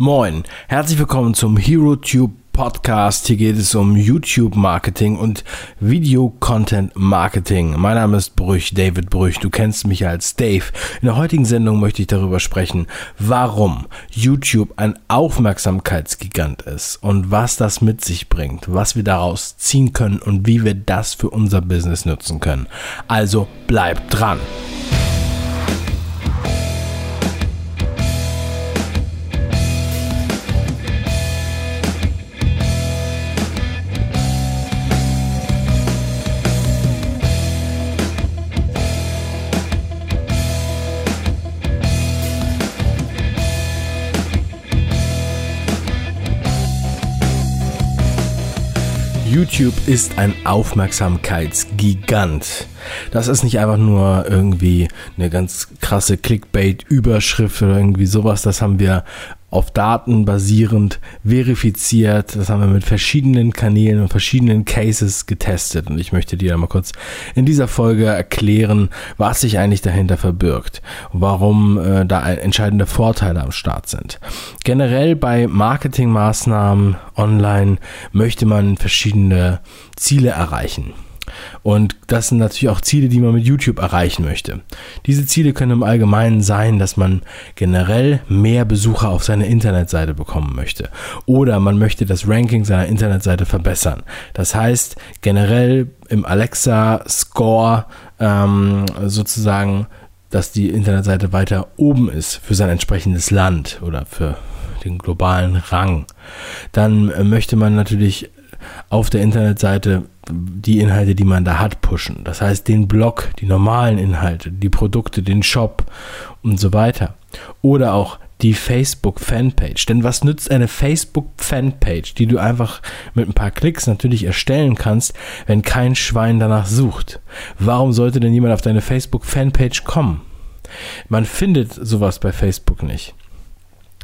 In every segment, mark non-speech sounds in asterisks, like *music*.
Moin, herzlich willkommen zum HeroTube Podcast. Hier geht es um YouTube Marketing und Video Content Marketing. Mein Name ist Brüch, David Brüch. Du kennst mich als Dave. In der heutigen Sendung möchte ich darüber sprechen, warum YouTube ein Aufmerksamkeitsgigant ist und was das mit sich bringt, was wir daraus ziehen können und wie wir das für unser Business nutzen können. Also bleibt dran. YouTube ist ein Aufmerksamkeitsgigant. Das ist nicht einfach nur irgendwie eine ganz krasse Clickbait-Überschrift oder irgendwie sowas. Das haben wir auf Daten basierend verifiziert. Das haben wir mit verschiedenen Kanälen und verschiedenen Cases getestet. Und ich möchte dir mal kurz in dieser Folge erklären, was sich eigentlich dahinter verbirgt und warum äh, da entscheidende Vorteile am Start sind. Generell bei Marketingmaßnahmen online möchte man verschiedene Ziele erreichen. Und das sind natürlich auch Ziele, die man mit YouTube erreichen möchte. Diese Ziele können im Allgemeinen sein, dass man generell mehr Besucher auf seine Internetseite bekommen möchte. Oder man möchte das Ranking seiner Internetseite verbessern. Das heißt, generell im Alexa-Score ähm, sozusagen, dass die Internetseite weiter oben ist für sein entsprechendes Land oder für den globalen Rang. Dann möchte man natürlich auf der Internetseite die Inhalte, die man da hat, pushen. Das heißt, den Blog, die normalen Inhalte, die Produkte, den Shop und so weiter. Oder auch die Facebook-Fanpage. Denn was nützt eine Facebook-Fanpage, die du einfach mit ein paar Klicks natürlich erstellen kannst, wenn kein Schwein danach sucht? Warum sollte denn jemand auf deine Facebook-Fanpage kommen? Man findet sowas bei Facebook nicht.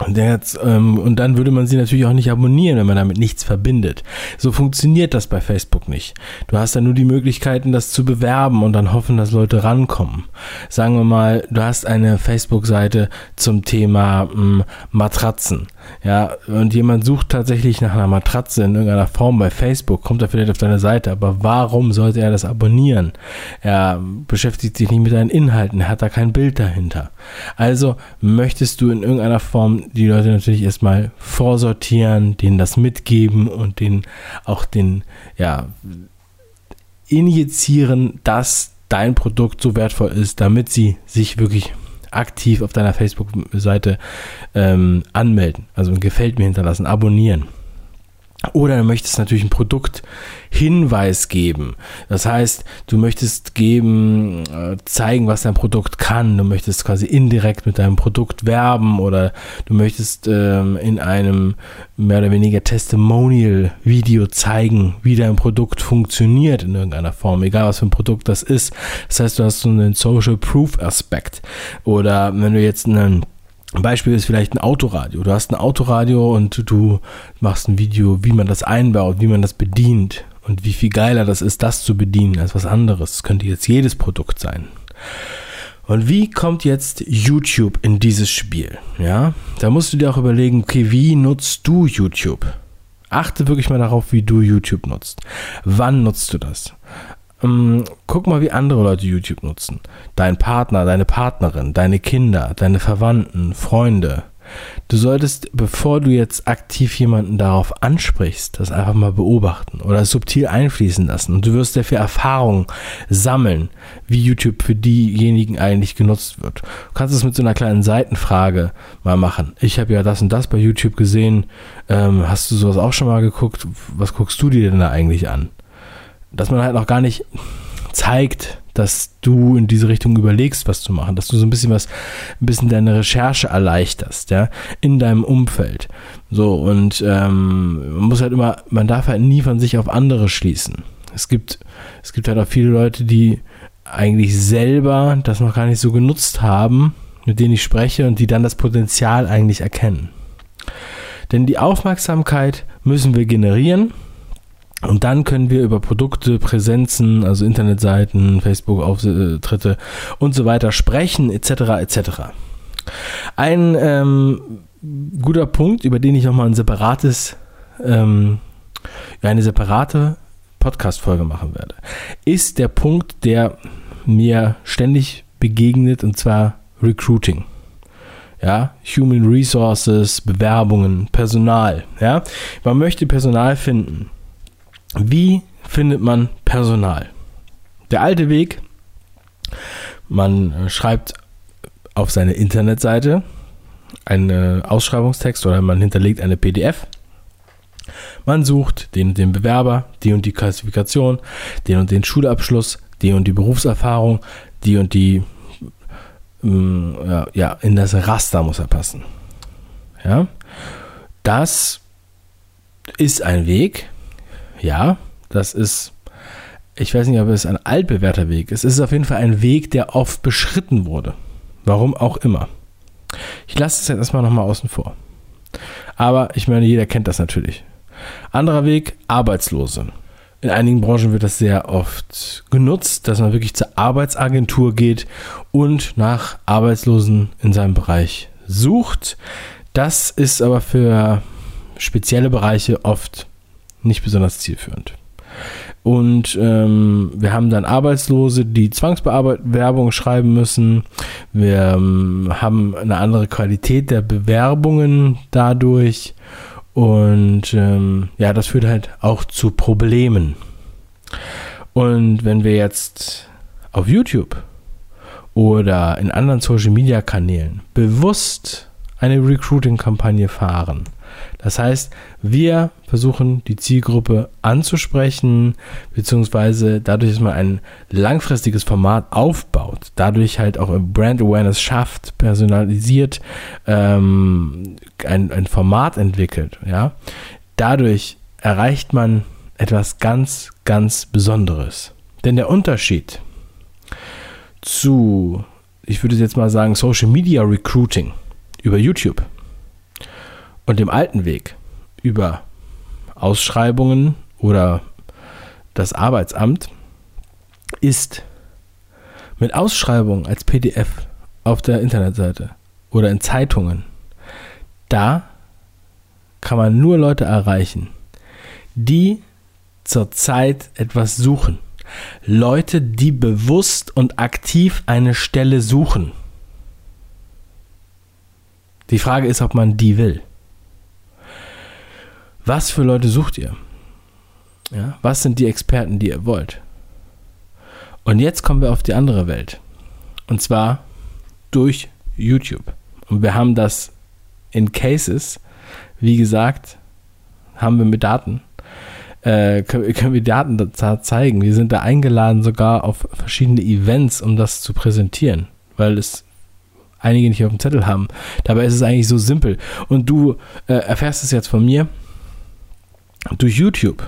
Und, jetzt, ähm, und dann würde man sie natürlich auch nicht abonnieren, wenn man damit nichts verbindet. So funktioniert das bei Facebook nicht. Du hast dann nur die Möglichkeiten, das zu bewerben und dann hoffen, dass Leute rankommen. Sagen wir mal, du hast eine Facebook-Seite zum Thema mh, hm, Matratzen. Ja, und jemand sucht tatsächlich nach einer Matratze in irgendeiner Form bei Facebook, kommt er vielleicht auf deine Seite, aber warum sollte er das abonnieren? Er beschäftigt sich nicht mit deinen Inhalten, er hat da kein Bild dahinter. Also möchtest du in irgendeiner Form die Leute natürlich erstmal vorsortieren, denen das mitgeben und denen auch den, ja, injizieren, dass dein Produkt so wertvoll ist, damit sie sich wirklich aktiv auf deiner Facebook-Seite ähm, anmelden, also ein Gefällt mir hinterlassen, abonnieren. Oder du möchtest natürlich ein Produkthinweis geben. Das heißt, du möchtest geben, äh, zeigen, was dein Produkt kann. Du möchtest quasi indirekt mit deinem Produkt werben oder du möchtest ähm, in einem mehr oder weniger Testimonial-Video zeigen, wie dein Produkt funktioniert in irgendeiner Form, egal was für ein Produkt das ist. Das heißt, du hast so einen Social Proof-Aspekt. Oder wenn du jetzt einen ein Beispiel ist vielleicht ein Autoradio. Du hast ein Autoradio und du machst ein Video, wie man das einbaut, wie man das bedient und wie viel geiler das ist, das zu bedienen als was anderes. Das könnte jetzt jedes Produkt sein. Und wie kommt jetzt YouTube in dieses Spiel? Ja, da musst du dir auch überlegen, okay, wie nutzt du YouTube? Achte wirklich mal darauf, wie du YouTube nutzt. Wann nutzt du das? Ähm, guck mal, wie andere Leute YouTube nutzen. Dein Partner, deine Partnerin, deine Kinder, deine Verwandten, Freunde. Du solltest, bevor du jetzt aktiv jemanden darauf ansprichst, das einfach mal beobachten oder subtil einfließen lassen. Und du wirst dafür Erfahrungen sammeln, wie YouTube für diejenigen eigentlich genutzt wird. Du kannst es mit so einer kleinen Seitenfrage mal machen. Ich habe ja das und das bei YouTube gesehen. Ähm, hast du sowas auch schon mal geguckt? Was guckst du dir denn da eigentlich an? Dass man halt noch gar nicht zeigt, dass du in diese Richtung überlegst, was zu machen, dass du so ein bisschen was, ein bisschen deine Recherche erleichterst, ja, in deinem Umfeld. So, und ähm, man muss halt immer, man darf halt nie von sich auf andere schließen. Es gibt, es gibt halt auch viele Leute, die eigentlich selber das noch gar nicht so genutzt haben, mit denen ich spreche und die dann das Potenzial eigentlich erkennen. Denn die Aufmerksamkeit müssen wir generieren und dann können wir über Produkte, Präsenzen, also Internetseiten, Facebook-Auftritte und so weiter sprechen, etc. etc. Ein ähm, guter Punkt, über den ich nochmal ein separates, ähm, eine separate Podcast-Folge machen werde, ist der Punkt, der mir ständig begegnet, und zwar Recruiting. Ja, Human Resources, Bewerbungen, Personal. Ja, man möchte Personal finden. Wie findet man Personal? Der alte Weg, man äh, schreibt auf seine Internetseite einen Ausschreibungstext oder man hinterlegt eine PDF. Man sucht den und den Bewerber, die und die Klassifikation, den und den Schulabschluss, die und die Berufserfahrung, die und die, ähm, ja, in das Raster muss er passen. Ja, das ist ein Weg. Ja, das ist, ich weiß nicht, ob es ein altbewährter Weg ist. Es ist auf jeden Fall ein Weg, der oft beschritten wurde. Warum auch immer. Ich lasse es jetzt erstmal nochmal außen vor. Aber ich meine, jeder kennt das natürlich. Anderer Weg, Arbeitslose. In einigen Branchen wird das sehr oft genutzt, dass man wirklich zur Arbeitsagentur geht und nach Arbeitslosen in seinem Bereich sucht. Das ist aber für spezielle Bereiche oft nicht besonders zielführend. Und ähm, wir haben dann Arbeitslose, die Zwangsbewerbung schreiben müssen. Wir ähm, haben eine andere Qualität der Bewerbungen dadurch. Und ähm, ja, das führt halt auch zu Problemen. Und wenn wir jetzt auf YouTube oder in anderen Social-Media-Kanälen bewusst eine Recruiting-Kampagne fahren, das heißt, wir versuchen die Zielgruppe anzusprechen, beziehungsweise dadurch, dass man ein langfristiges Format aufbaut, dadurch halt auch Brand Awareness schafft, personalisiert ähm, ein, ein Format entwickelt, ja, dadurch erreicht man etwas ganz, ganz Besonderes. Denn der Unterschied zu, ich würde jetzt mal sagen, Social Media Recruiting über YouTube und dem alten Weg über Ausschreibungen oder das Arbeitsamt ist mit Ausschreibungen als PDF auf der Internetseite oder in Zeitungen, da kann man nur Leute erreichen, die zurzeit etwas suchen. Leute, die bewusst und aktiv eine Stelle suchen. Die Frage ist, ob man die will. Was für Leute sucht ihr? Ja, was sind die Experten, die ihr wollt? Und jetzt kommen wir auf die andere Welt. Und zwar durch YouTube. Und wir haben das in Cases, wie gesagt, haben wir mit Daten. Äh, können, können wir Daten da zeigen. Wir sind da eingeladen sogar auf verschiedene Events, um das zu präsentieren, weil es einige nicht auf dem Zettel haben. Dabei ist es eigentlich so simpel. Und du äh, erfährst es jetzt von mir durch YouTube,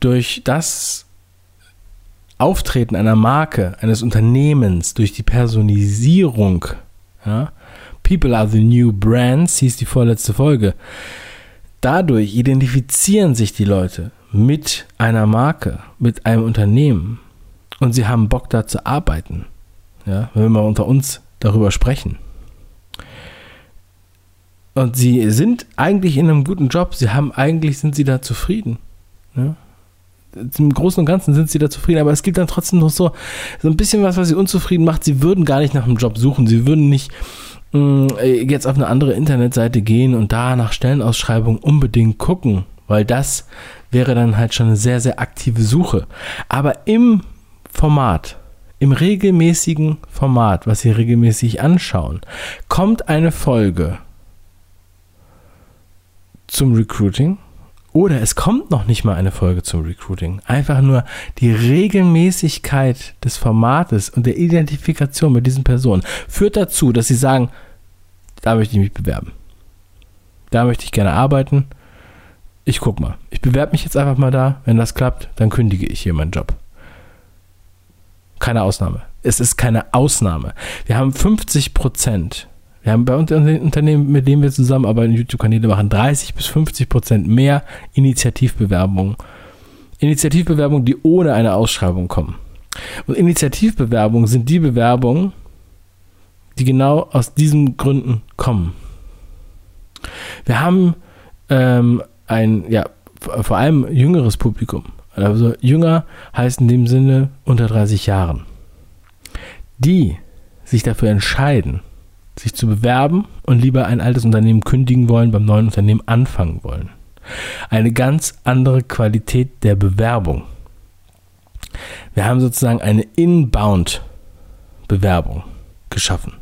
durch das Auftreten einer Marke, eines Unternehmens, durch die Personalisierung, ja, People are the new brands, hieß die vorletzte Folge. Dadurch identifizieren sich die Leute mit einer Marke, mit einem Unternehmen und sie haben Bock da zu arbeiten. Ja, wenn wir mal unter uns darüber sprechen. Und sie sind eigentlich in einem guten Job. Sie haben eigentlich sind sie da zufrieden. Ja? Im Großen und Ganzen sind sie da zufrieden, aber es gibt dann trotzdem noch so, so ein bisschen was, was sie unzufrieden macht. Sie würden gar nicht nach einem Job suchen. Sie würden nicht mh, mm, jetzt auf eine andere Internetseite gehen und da nach Stellenausschreibungen unbedingt gucken, weil das wäre dann halt schon eine sehr, sehr aktive Suche. Aber im Format, im regelmäßigen Format, was Sie regelmäßig anschauen, kommt eine Folge zum Recruiting oder es kommt noch nicht mal eine Folge zum Recruiting. Einfach nur die Regelmäßigkeit des Formates und der Identifikation mit diesen Personen führt dazu, dass sie sagen, da möchte ich mich bewerben. Da möchte ich gerne arbeiten. Ich guck mal. Ich bewerbe mich jetzt einfach mal da. Wenn das klappt, dann kündige ich hier meinen Job. Keine Ausnahme. Es ist keine Ausnahme. Wir haben 50 Prozent wir haben bei Unternehmen, mit denen wir zusammenarbeiten, YouTube-Kanäle machen 30 bis 50 Prozent mehr Initiativbewerbungen. Initiativbewerbungen, die ohne eine Ausschreibung kommen. Und Initiativbewerbungen sind die Bewerbungen, die genau aus diesen Gründen kommen. Wir haben ähm, ein, ja, vor allem jüngeres Publikum. Also jünger heißt in dem Sinne unter 30 Jahren. Die sich dafür entscheiden, sich zu bewerben und lieber ein altes Unternehmen kündigen wollen, beim neuen Unternehmen anfangen wollen. Eine ganz andere Qualität der Bewerbung. Wir haben sozusagen eine Inbound-Bewerbung geschaffen.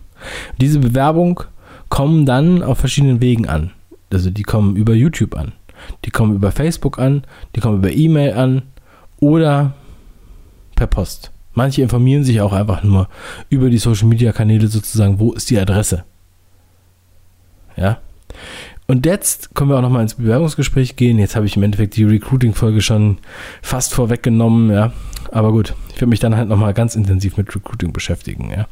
Diese Bewerbung kommen dann auf verschiedenen Wegen an. Also die kommen über YouTube an, die kommen über Facebook an, die kommen über E-Mail an oder per Post. Manche informieren sich auch einfach nur über die Social Media Kanäle sozusagen, wo ist die Adresse. Ja. Und jetzt können wir auch nochmal ins Bewerbungsgespräch gehen. Jetzt habe ich im Endeffekt die Recruiting-Folge schon fast vorweggenommen, ja. Aber gut, ich werde mich dann halt nochmal ganz intensiv mit Recruiting beschäftigen, ja.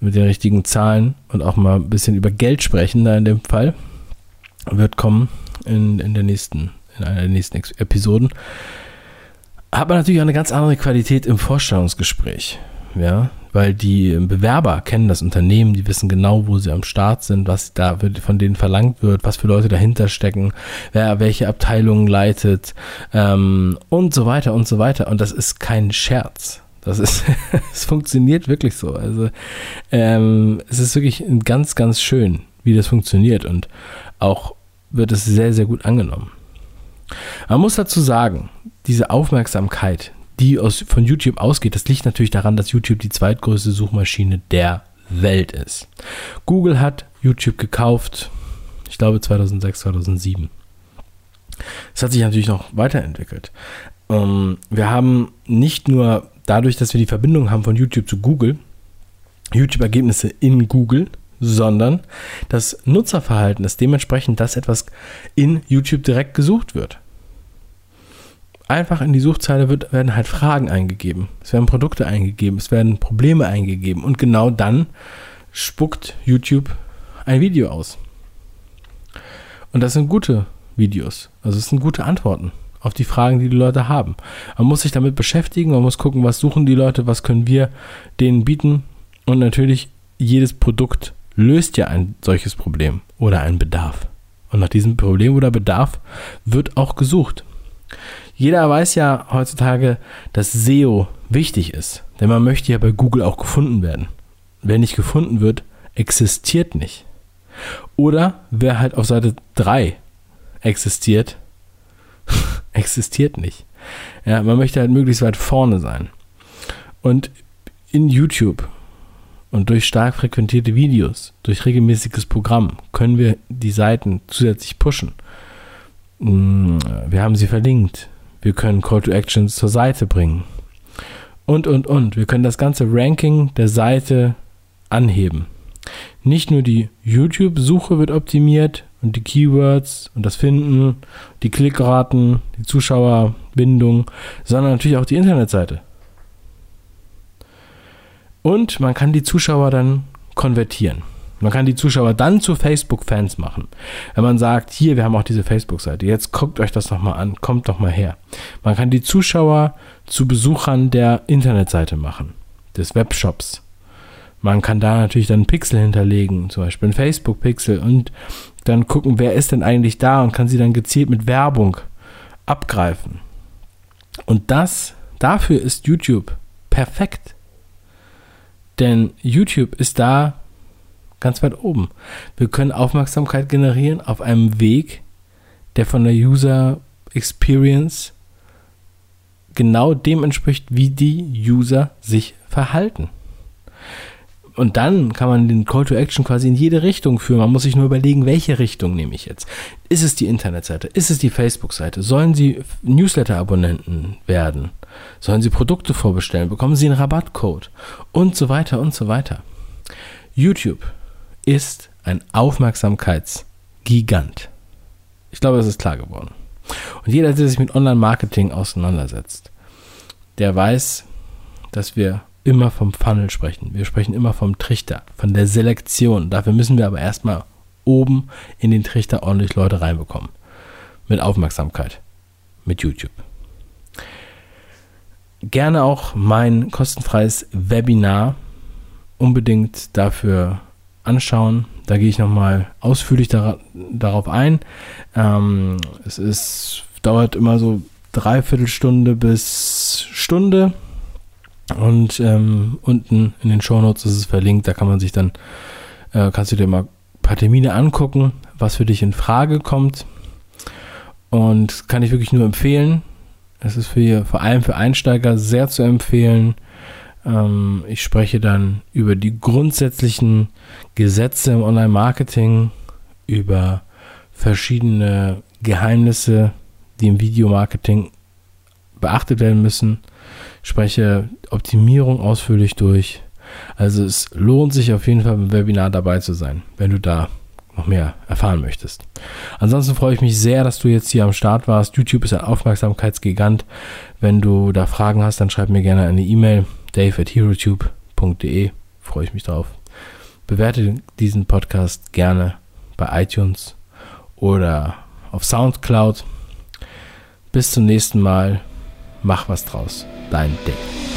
mit den richtigen Zahlen und auch mal ein bisschen über Geld sprechen, da in dem Fall. Wird kommen in, in der nächsten, in einer der nächsten Episoden hat man natürlich auch eine ganz andere Qualität im Vorstellungsgespräch. Ja, weil die Bewerber kennen das Unternehmen, die wissen genau, wo sie am Start sind, was da von denen verlangt wird, was für Leute dahinter stecken, wer welche Abteilungen leitet ähm, und so weiter und so weiter. Und das ist kein Scherz. Das ist, *laughs* es funktioniert wirklich so. Also ähm, es ist wirklich ganz, ganz schön, wie das funktioniert und auch wird es sehr, sehr gut angenommen. Man muss dazu sagen, diese Aufmerksamkeit, die aus, von YouTube ausgeht, das liegt natürlich daran, dass YouTube die zweitgrößte Suchmaschine der Welt ist. Google hat YouTube gekauft, ich glaube 2006, 2007. Es hat sich natürlich noch weiterentwickelt. Ähm, wir haben nicht nur dadurch, dass wir die Verbindung haben von YouTube zu Google, YouTube-Ergebnisse in Google, sondern das Nutzerverhalten ist dementsprechend, dass etwas in YouTube direkt gesucht wird einfach in die Suchzeile wird, werden halt Fragen eingegeben. Es werden Produkte eingegeben, es werden Probleme eingegeben und genau dann spuckt YouTube ein Video aus. Und das sind gute Videos. Also es sind gute Antworten auf die Fragen, die die Leute haben. Man muss sich damit beschäftigen, man muss gucken, was suchen die Leute, was können wir denen bieten. Und natürlich, jedes Produkt löst ja ein solches Problem oder einen Bedarf. Und nach diesem Problem oder Bedarf wird auch gesucht. Jeder weiß ja heutzutage, dass SEO wichtig ist, denn man möchte ja bei Google auch gefunden werden. Wer nicht gefunden wird, existiert nicht. Oder wer halt auf Seite 3 existiert, *laughs* existiert nicht. Ja, man möchte halt möglichst weit vorne sein. Und in YouTube und durch stark frequentierte Videos, durch regelmäßiges Programm können wir die Seiten zusätzlich pushen. Mm, wir haben sie verlinkt. Wir können Call to Actions zur Seite bringen. Und, und, und. Wir können das ganze Ranking der Seite anheben. Nicht nur die YouTube-Suche wird optimiert und die Keywords und das Finden, die Klickraten, die Zuschauerbindung, sondern natürlich auch die Internetseite. Und man kann die Zuschauer dann konvertieren. Man kann die Zuschauer dann zu Facebook-Fans machen. Wenn man sagt, hier, wir haben auch diese Facebook-Seite, jetzt guckt euch das nochmal an, kommt doch mal her. Man kann die Zuschauer zu Besuchern der Internetseite machen, des Webshops. Man kann da natürlich dann Pixel hinterlegen, zum Beispiel ein Facebook-Pixel und dann gucken, wer ist denn eigentlich da und kann sie dann gezielt mit Werbung abgreifen. Und das, dafür ist YouTube perfekt. Denn YouTube ist da ganz weit oben. Wir können Aufmerksamkeit generieren auf einem Weg, der von der User Experience genau dem entspricht, wie die User sich verhalten. Und dann kann man den Call to Action quasi in jede Richtung führen. Man muss sich nur überlegen, welche Richtung nehme ich jetzt. Ist es die Internetseite? Ist es die Facebook-Seite? Sollen Sie Newsletter-Abonnenten werden? Sollen Sie Produkte vorbestellen? Bekommen Sie einen Rabattcode? Und so weiter und so weiter. YouTube ist ein Aufmerksamkeitsgigant. Ich glaube, das ist klar geworden. Und jeder, der sich mit Online-Marketing auseinandersetzt, der weiß, dass wir immer vom Funnel sprechen. Wir sprechen immer vom Trichter, von der Selektion. Dafür müssen wir aber erstmal oben in den Trichter ordentlich Leute reinbekommen. Mit Aufmerksamkeit. Mit YouTube. Gerne auch mein kostenfreies Webinar unbedingt dafür anschauen. Da gehe ich nochmal ausführlich dar darauf ein. Ähm, es ist, dauert immer so dreiviertel Stunde bis Stunde. Und ähm, unten in den Shownotes ist es verlinkt, da kann man sich dann, äh, kannst du dir mal ein paar Termine angucken, was für dich in Frage kommt. Und kann ich wirklich nur empfehlen. Es ist für, vor allem für Einsteiger sehr zu empfehlen. Ähm, ich spreche dann über die grundsätzlichen Gesetze im Online-Marketing, über verschiedene Geheimnisse, die im Videomarketing beachtet werden müssen. Ich spreche Optimierung ausführlich durch. Also es lohnt sich auf jeden Fall im Webinar dabei zu sein, wenn du da noch mehr erfahren möchtest. Ansonsten freue ich mich sehr, dass du jetzt hier am Start warst. YouTube ist ein Aufmerksamkeitsgigant. Wenn du da Fragen hast, dann schreib mir gerne eine E-Mail dave at herotube.de. Freue ich mich drauf. Bewerte diesen Podcast gerne bei iTunes oder auf Soundcloud. Bis zum nächsten Mal. Mach was draus. Dein Dave.